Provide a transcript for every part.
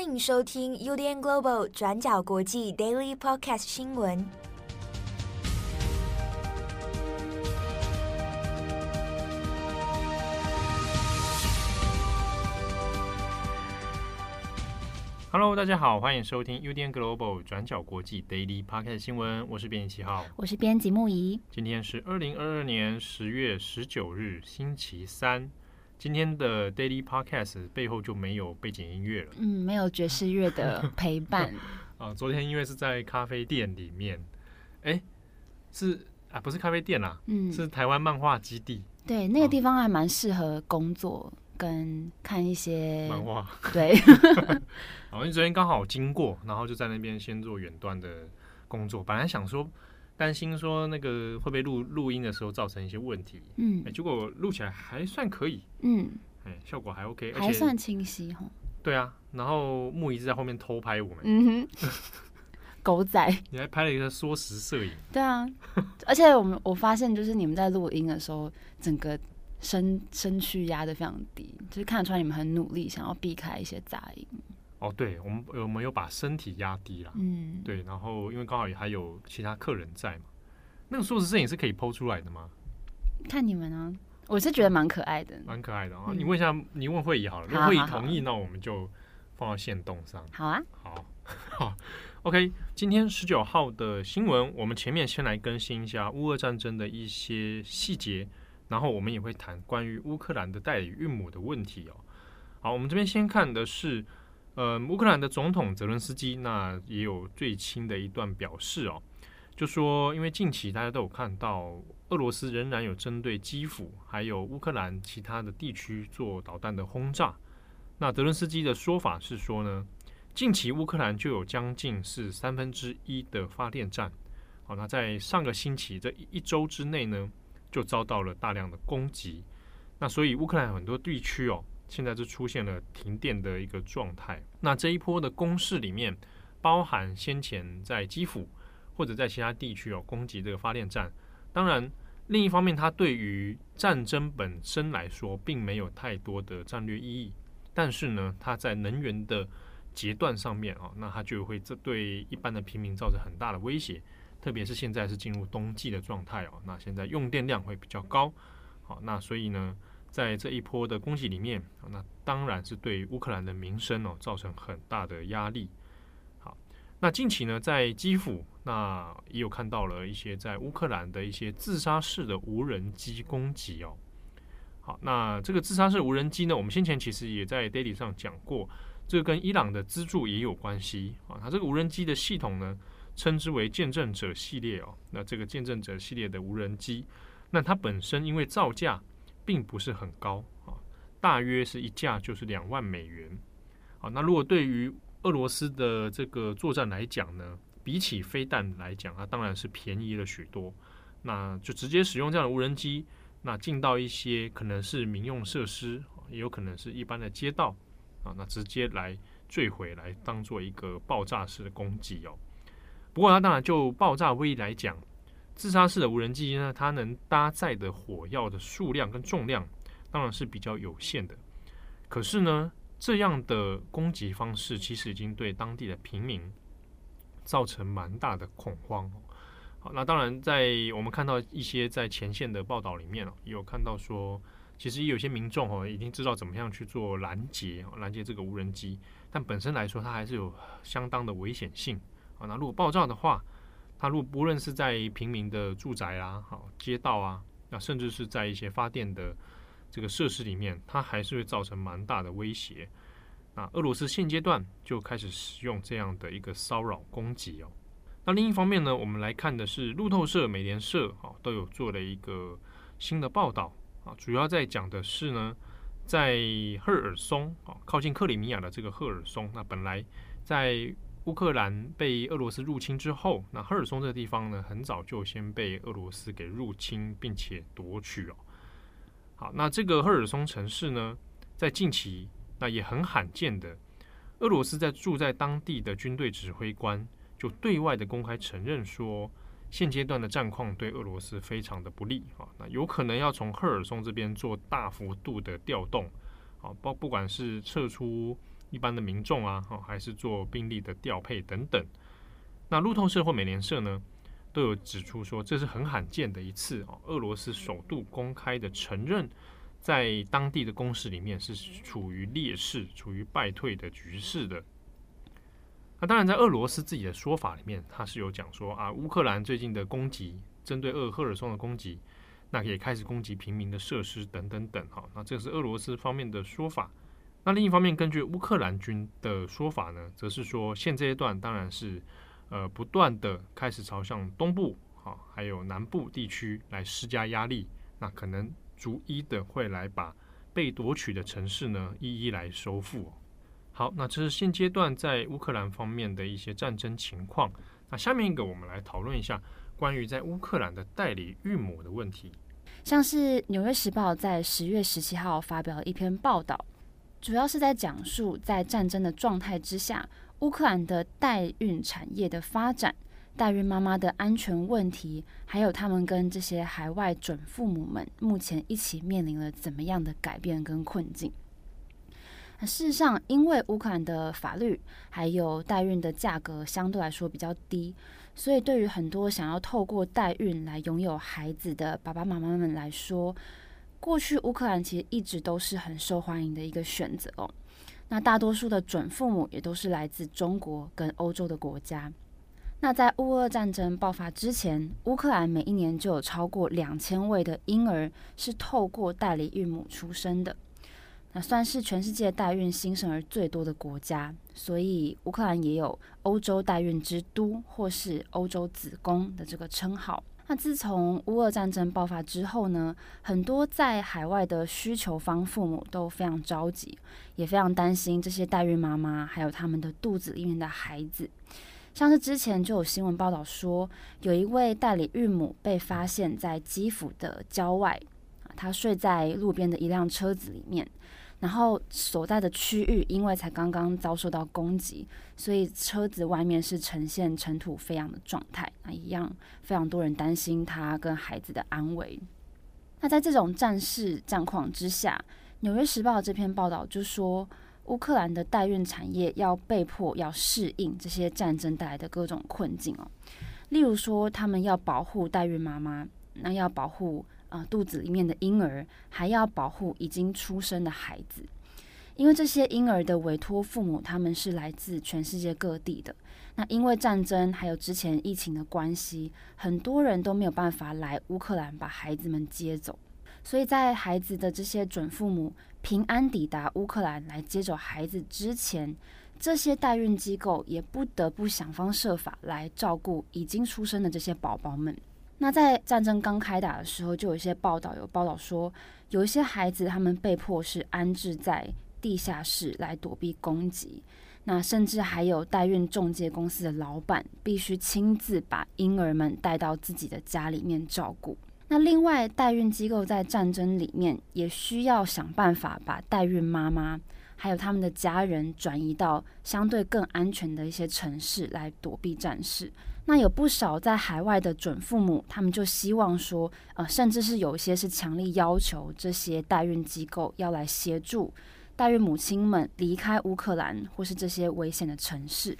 欢迎收听 UDN Global 转角国际 Daily Podcast 新闻。Hello，大家好，欢迎收听 UDN Global 转角国际 Daily Podcast 新闻。我是编辑七号，我是编辑木仪。今天是二零二二年十月十九日，星期三。今天的 Daily Podcast 背后就没有背景音乐了，嗯，没有爵士乐的 陪伴啊。昨天因为是在咖啡店里面，哎，是啊，不是咖啡店啦，嗯，是台湾漫画基地。对，那个地方还蛮适合工作跟看一些漫画。对，好，因为昨天刚好经过，然后就在那边先做远端的工作。本来想说。担心说那个会不会录录音的时候造成一些问题，嗯，结果录起来还算可以，嗯，哎，效果还 OK，还算清晰哈。对啊，然后木一直在后面偷拍我们，嗯哼，狗仔，你还拍了一个缩时摄影，对啊，而且我们我发现就是你们在录音的时候，整个身身躯压得非常低，就是看得出来你们很努力，想要避开一些杂音。哦，对，我们我们有把身体压低了，嗯，对，然后因为刚好也还有其他客人在嘛，那个缩时摄影是可以 PO 出来的吗？看你们啊，我是觉得蛮可爱的，蛮可爱的啊。嗯、你问一下，你问慧仪好了，如果慧仪同意，那我们就放到线动上。好啊，好，好，OK。今天十九号的新闻，我们前面先来更新一下乌俄战争的一些细节，然后我们也会谈关于乌克兰的代理孕母的问题哦。好，我们这边先看的是。呃，乌克兰的总统泽伦斯基那也有最新的一段表示哦，就说因为近期大家都有看到俄罗斯仍然有针对基辅还有乌克兰其他的地区做导弹的轰炸，那泽伦斯基的说法是说呢，近期乌克兰就有将近是三分之一的发电站，好，那在上个星期这一周之内呢，就遭到了大量的攻击，那所以乌克兰很多地区哦。现在就出现了停电的一个状态。那这一波的攻势里面，包含先前在基辅或者在其他地区有攻击这个发电站。当然，另一方面，它对于战争本身来说，并没有太多的战略意义。但是呢，它在能源的截断上面啊，那它就会这对一般的平民造成很大的威胁。特别是现在是进入冬季的状态哦，那现在用电量会比较高。好，那所以呢，在这一波的攻击里面，那当然是对乌克兰的民生哦造成很大的压力。好，那近期呢，在基辅，那也有看到了一些在乌克兰的一些自杀式的无人机攻击哦。好，那这个自杀式无人机呢，我们先前其实也在 Daily 上讲过，这个跟伊朗的资助也有关系啊。它这个无人机的系统呢，称之为见证者系列哦。那这个见证者系列的无人机，那它本身因为造价并不是很高啊，大约是一架就是两万美元。好，那如果对于俄罗斯的这个作战来讲呢，比起飞弹来讲，它当然是便宜了许多。那就直接使用这样的无人机，那进到一些可能是民用设施，也有可能是一般的街道啊，那直接来坠毁，来当做一个爆炸式的攻击哦。不过它当然就爆炸威力来讲。自杀式的无人机呢，它能搭载的火药的数量跟重量当然是比较有限的。可是呢，这样的攻击方式其实已经对当地的平民造成蛮大的恐慌。好，那当然在我们看到一些在前线的报道里面有看到说，其实有些民众哦已经知道怎么样去做拦截，拦截这个无人机，但本身来说它还是有相当的危险性。啊，那如果爆炸的话，它如果不论是在平民的住宅啊、好街道啊，那甚至是在一些发电的这个设施里面，它还是会造成蛮大的威胁。那俄罗斯现阶段就开始使用这样的一个骚扰攻击哦。那另一方面呢，我们来看的是路透社、美联社啊都有做了一个新的报道啊，主要在讲的是呢，在赫尔松啊靠近克里米亚的这个赫尔松，那本来在乌克兰被俄罗斯入侵之后，那赫尔松这个地方呢，很早就先被俄罗斯给入侵并且夺取哦。好，那这个赫尔松城市呢，在近期那也很罕见的，俄罗斯在住在当地的军队指挥官就对外的公开承认说，现阶段的战况对俄罗斯非常的不利啊，那有可能要从赫尔松这边做大幅度的调动啊，包不管是撤出。一般的民众啊，哦，还是做兵力的调配等等。那路透社或美联社呢，都有指出说，这是很罕见的一次哦，俄罗斯首度公开的承认，在当地的攻势里面是处于劣势、处于败退的局势的。那当然，在俄罗斯自己的说法里面，他是有讲说啊，乌克兰最近的攻击，针对俄赫尔松的攻击，那也开始攻击平民的设施等等等。哈，那这是俄罗斯方面的说法。那另一方面，根据乌克兰军的说法呢，则是说现阶段当然是呃不断的开始朝向东部啊，还有南部地区来施加压力，那可能逐一的会来把被夺取的城市呢一一来收复。好，那这是现阶段在乌克兰方面的一些战争情况。那下面一个，我们来讨论一下关于在乌克兰的代理孕母的问题。像是《纽约时报》在十月十七号发表了一篇报道，主要是在讲述在战争的状态之下，乌克兰的代孕产业的发展、代孕妈妈的安全问题，还有他们跟这些海外准父母们目前一起面临了怎么样的改变跟困境。事实上，因为乌克兰的法律还有代孕的价格相对来说比较低，所以对于很多想要透过代孕来拥有孩子的爸爸妈妈们来说，过去乌克兰其实一直都是很受欢迎的一个选择哦。那大多数的准父母也都是来自中国跟欧洲的国家。那在乌俄战争爆发之前，乌克兰每一年就有超过两千位的婴儿是透过代理孕母出生的。那算是全世界代孕新生儿最多的国家，所以乌克兰也有“欧洲代孕之都”或是“欧洲子宫”的这个称号。那自从乌俄战争爆发之后呢，很多在海外的需求方父母都非常着急，也非常担心这些代孕妈妈还有他们的肚子里面的孩子。像是之前就有新闻报道说，有一位代理孕母被发现在基辅的郊外，她睡在路边的一辆车子里面。然后所在的区域因为才刚刚遭受到攻击，所以车子外面是呈现尘土飞扬的状态。那一样非常多人担心他跟孩子的安危。那在这种战事战况之下，《纽约时报》这篇报道就说，乌克兰的代孕产业要被迫要适应这些战争带来的各种困境哦。例如说，他们要保护代孕妈妈，那要保护。啊、肚子里面的婴儿还要保护已经出生的孩子，因为这些婴儿的委托父母他们是来自全世界各地的。那因为战争还有之前疫情的关系，很多人都没有办法来乌克兰把孩子们接走，所以在孩子的这些准父母平安抵达乌克兰来接走孩子之前，这些代孕机构也不得不想方设法来照顾已经出生的这些宝宝们。那在战争刚开打的时候，就有一些报道有报道说，有一些孩子他们被迫是安置在地下室来躲避攻击。那甚至还有代孕中介公司的老板必须亲自把婴儿们带到自己的家里面照顾。那另外，代孕机构在战争里面也需要想办法把代孕妈妈还有他们的家人转移到相对更安全的一些城市来躲避战事。那有不少在海外的准父母，他们就希望说，呃，甚至是有一些是强力要求这些代孕机构要来协助代孕母亲们离开乌克兰或是这些危险的城市。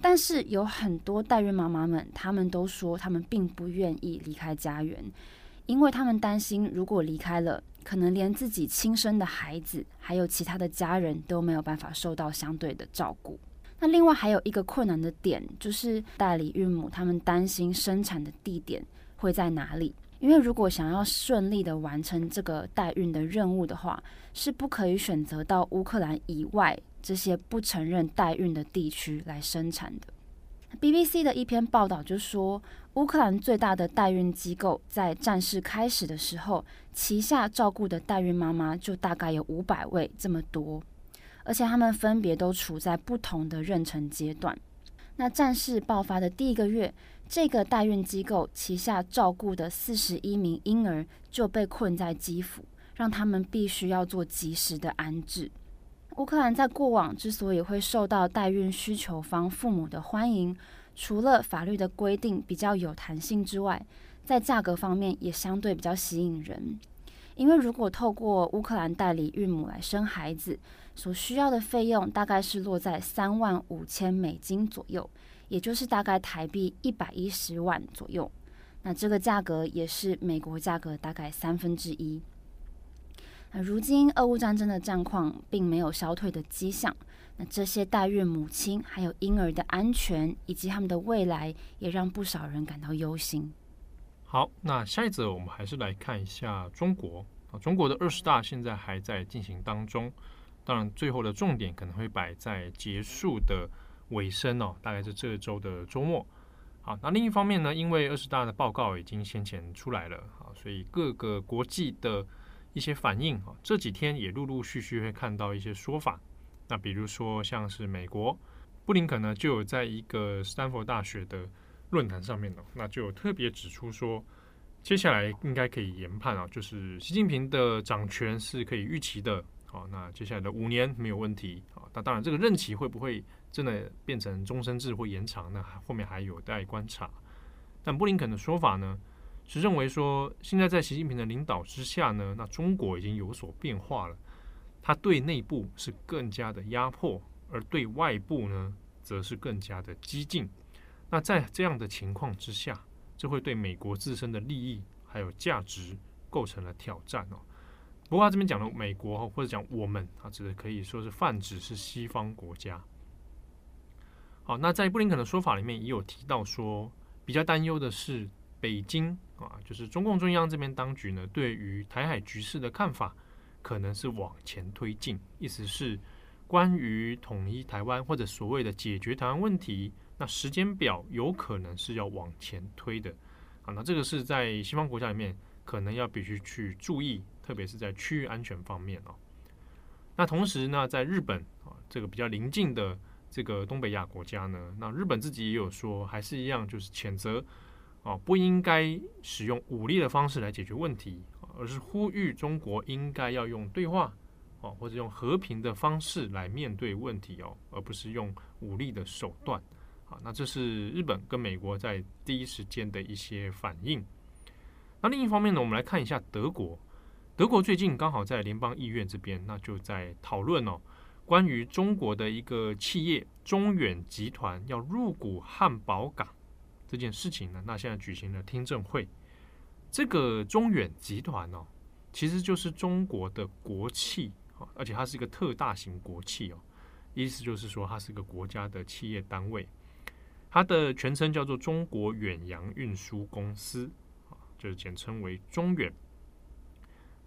但是有很多代孕妈妈们，他们都说他们并不愿意离开家园，因为他们担心如果离开了，可能连自己亲生的孩子还有其他的家人都没有办法受到相对的照顾。那另外还有一个困难的点，就是代理孕母他们担心生产的地点会在哪里，因为如果想要顺利的完成这个代孕的任务的话，是不可以选择到乌克兰以外这些不承认代孕的地区来生产的。BBC 的一篇报道就说，乌克兰最大的代孕机构在战事开始的时候，旗下照顾的代孕妈妈就大概有五百位这么多。而且他们分别都处在不同的妊娠阶段。那战事爆发的第一个月，这个代孕机构旗下照顾的四十一名婴儿就被困在基辅，让他们必须要做及时的安置。乌克兰在过往之所以会受到代孕需求方父母的欢迎，除了法律的规定比较有弹性之外，在价格方面也相对比较吸引人。因为如果透过乌克兰代理孕母来生孩子，所需要的费用大概是落在三万五千美金左右，也就是大概台币一百一十万左右。那这个价格也是美国价格大概三分之一。那如今俄乌战争的战况并没有消退的迹象，那这些代孕母亲还有婴儿的安全以及他们的未来，也让不少人感到忧心。好，那下一则我们还是来看一下中国啊，中国的二十大现在还在进行当中，当然最后的重点可能会摆在结束的尾声哦，大概是这周的周末。好，那另一方面呢，因为二十大的报告已经先前出来了啊，所以各个国际的一些反应啊，这几天也陆陆续续会看到一些说法。那比如说像是美国布林肯呢，就有在一个斯坦福大学的论坛上面呢，那就有特别指出说，接下来应该可以研判啊，就是习近平的掌权是可以预期的。好，那接下来的五年没有问题啊。那当然，这个任期会不会？真的变成终身制或延长，那后面还有待观察。但布林肯的说法呢，是认为说，现在在习近平的领导之下呢，那中国已经有所变化了。他对内部是更加的压迫，而对外部呢，则是更加的激进。那在这样的情况之下，这会对美国自身的利益还有价值构成了挑战哦。不过他这边讲的美国或者讲我们，他指的可以说是泛指是西方国家。好，那在布林肯的说法里面也有提到说，比较担忧的是北京啊，就是中共中央这边当局呢，对于台海局势的看法可能是往前推进，意思是关于统一台湾或者所谓的解决台湾问题，那时间表有可能是要往前推的。啊，那这个是在西方国家里面可能要必须去注意，特别是在区域安全方面哦。那同时呢，在日本啊，这个比较邻近的。这个东北亚国家呢，那日本自己也有说，还是一样，就是谴责啊，不应该使用武力的方式来解决问题，而是呼吁中国应该要用对话哦，或者用和平的方式来面对问题哦，而不是用武力的手段。好，那这是日本跟美国在第一时间的一些反应。那另一方面呢，我们来看一下德国，德国最近刚好在联邦议院这边，那就在讨论哦。关于中国的一个企业中远集团要入股汉堡港这件事情呢，那现在举行了听证会。这个中远集团哦，其实就是中国的国企啊，而且它是一个特大型国企哦，意思就是说它是一个国家的企业单位。它的全称叫做中国远洋运输公司啊，就是简称为中远。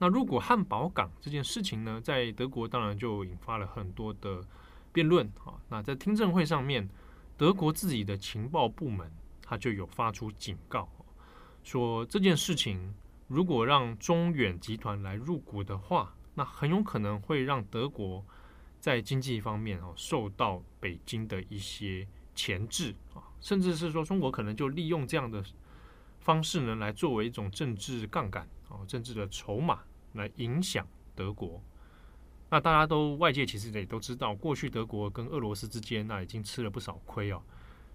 那入股汉堡港这件事情呢，在德国当然就引发了很多的辩论啊。那在听证会上面，德国自己的情报部门他就有发出警告，说这件事情如果让中远集团来入股的话，那很有可能会让德国在经济方面哦受到北京的一些钳制啊，甚至是说中国可能就利用这样的方式呢，来作为一种政治杠杆啊，政治的筹码。来影响德国，那大家都外界其实也都知道，过去德国跟俄罗斯之间那已经吃了不少亏哦。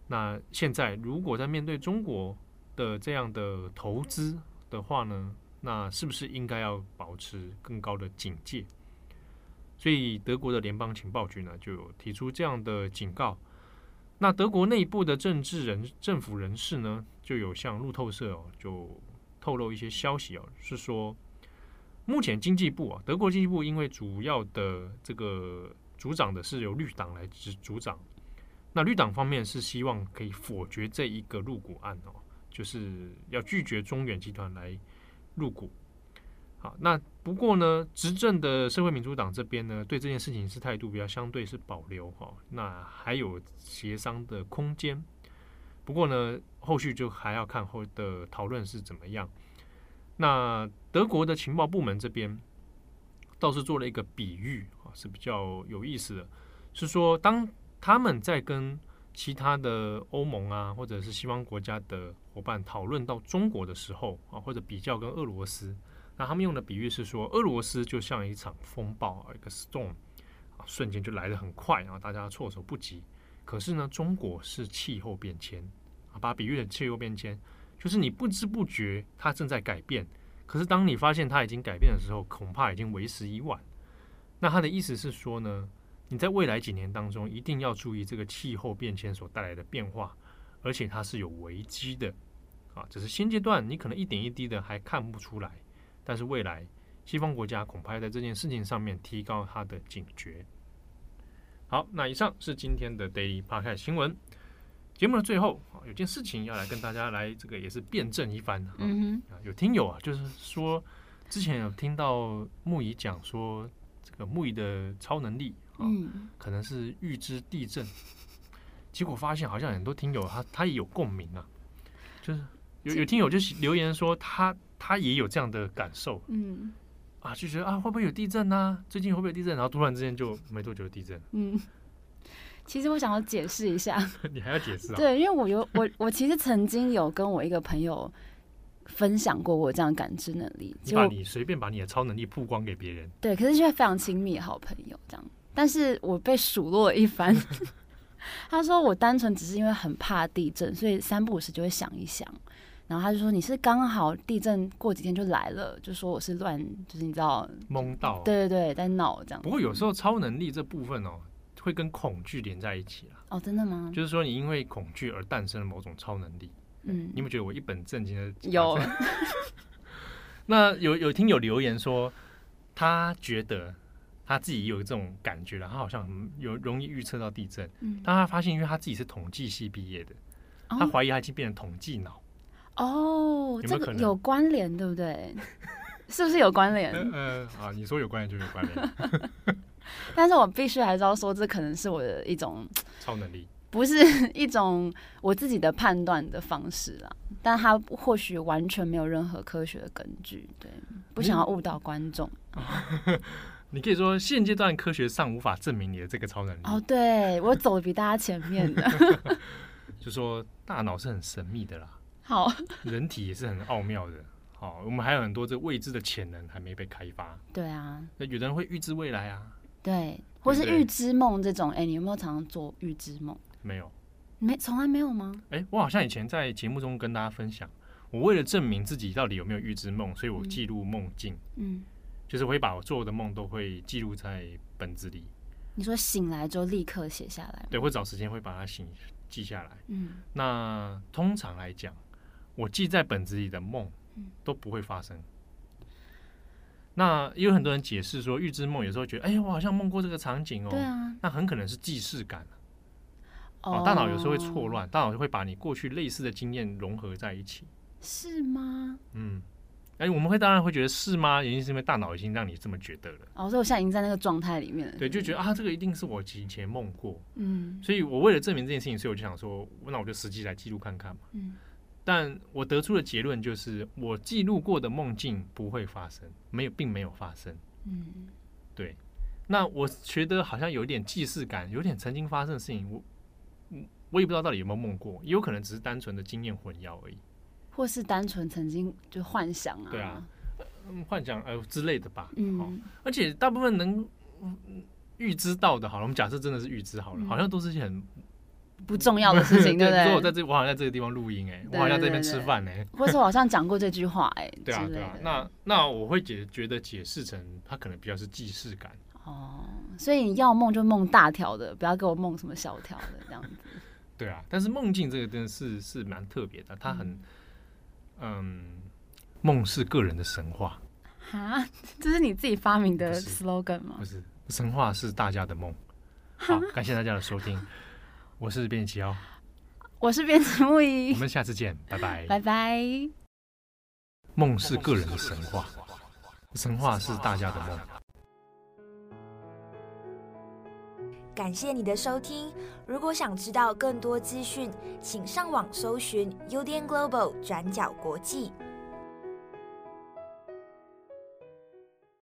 那现在如果在面对中国的这样的投资的话呢，那是不是应该要保持更高的警戒？所以德国的联邦情报局呢就提出这样的警告。那德国内部的政治人、政府人士呢就有向路透社哦就透露一些消息哦，是说。目前经济部啊，德国经济部因为主要的这个组长的是由绿党来执组长，那绿党方面是希望可以否决这一个入股案哦，就是要拒绝中远集团来入股。好，那不过呢，执政的社会民主党这边呢，对这件事情是态度比较相对是保留哈，那还有协商的空间。不过呢，后续就还要看后的讨论是怎么样。那德国的情报部门这边倒是做了一个比喻啊，是比较有意思的，是说当他们在跟其他的欧盟啊，或者是西方国家的伙伴讨论到中国的时候啊，或者比较跟俄罗斯，那他们用的比喻是说，俄罗斯就像一场风暴，一个 storm 啊，瞬间就来得很快啊，大家措手不及。可是呢，中国是气候变迁啊，把比喻的气候变迁。就是你不知不觉，它正在改变，可是当你发现它已经改变的时候，恐怕已经为时已晚。那他的意思是说呢，你在未来几年当中一定要注意这个气候变迁所带来的变化，而且它是有危机的啊。只是现阶段你可能一点一滴的还看不出来，但是未来西方国家恐怕要在这件事情上面提高它的警觉。好，那以上是今天的 Daily Podcast 新闻。节目的最后啊，有件事情要来跟大家来这个也是辩证一番。嗯哼，有听友啊，就是说之前有听到木仪讲说，这个木仪的超能力啊，可能是预知地震。结果发现好像很多听友他他也有共鸣啊，就是有有听友就是留言说他他也有这样的感受。嗯，啊就觉得啊会不会有地震呢？最近会不会有地震？然后突然之间就没多久地震。嗯。其实我想要解释一下，你还要解释啊？对，因为我有我我其实曾经有跟我一个朋友分享过我这样感知能力，就把你随便把你的超能力曝光给别人，对，可是却非常亲密的好朋友这样，但是我被数落了一番，他说我单纯只是因为很怕地震，所以三不五时就会想一想，然后他就说你是刚好地震过几天就来了，就说我是乱，就是你知道懵到，对对对，在闹这样。不过有时候超能力这部分哦。会跟恐惧连在一起了？哦，真的吗？就是说，你因为恐惧而诞生了某种超能力。嗯，你有没有觉得我一本正经的？有。那有有听有留言说，他觉得他自己有这种感觉了，他好像有容易预测到地震。嗯，但他发现，因为他自己是统计系毕业的，哦、他怀疑他已经变成统计脑。哦，有有？这个有关联，对不对？是不是有关联？嗯、啊，你说有关联就有关联。但是我必须还是要说，这可能是我的一种 超能力，不是 一种我自己的判断的方式啦。但他或许完全没有任何科学的根据，对，不想要误导观众。你，你可以说现阶段科学上无法证明你的这个超能力。哦，对，我走的比大家前面的。就说大脑是很神秘的啦，好，人体也是很奥妙的。好，我们还有很多这未知的潜能还没被开发。对啊，那有的人会预知未来啊。对，或是预知梦这种，哎、欸，你有没有常常做预知梦？没有，没，从来没有吗？哎、欸，我好像以前在节目中跟大家分享，我为了证明自己到底有没有预知梦，所以我记录梦境。嗯，就是我会把我做的梦都会记录在本子里。你说醒来就立刻写下来？对，会找时间会把它醒记下来。嗯，那通常来讲，我记在本子里的梦都不会发生。那也有很多人解释说，预知梦有时候觉得，哎、欸，我好像梦过这个场景哦。对啊。那很可能是既视感。哦。大脑有时候会错乱，大脑就会把你过去类似的经验融合在一起。是吗？嗯。哎、欸，我们会当然会觉得是吗？原因是因为大脑已经让你这么觉得了。哦，所以我现在已经在那个状态里面了。对，就觉得啊，这个一定是我以前梦过。嗯。所以我为了证明这件事情，所以我就想说，那我就实际来记录看看嘛。嗯。但我得出的结论就是，我记录过的梦境不会发生，没有，并没有发生。嗯，对。那我觉得好像有一点既视感，有点曾经发生的事情，我，我也不知道到底有没有梦过，也有可能只是单纯的经验混淆而已，或是单纯曾经就幻想啊，对啊，幻想呃之类的吧。嗯，而且大部分能预知到的，好了，我们假设真的是预知好了，好像都是些很。不重要的事情，对不对？说我在这，我好像在这个地方录音，哎，我好像在这边吃饭，哎，或者我好像讲过这句话，哎，对啊，对啊。那那我会解觉得解释成他可能比较是既视感。哦，所以你要梦就梦大条的，不要给我梦什么小条的这样子。对啊，但是梦境这个真的是是蛮特别的，它很，嗯，梦是个人的神话。哈，这是你自己发明的 slogan 吗？不是，神话是大家的梦。好，感谢大家的收听。我是编辑七号，我是编辑木一，我们下次见，拜拜，拜拜。梦是个人的神话，神话是大家的梦。感谢你的收听，如果想知道更多资讯，请上网搜寻 UDN Global 转角国际。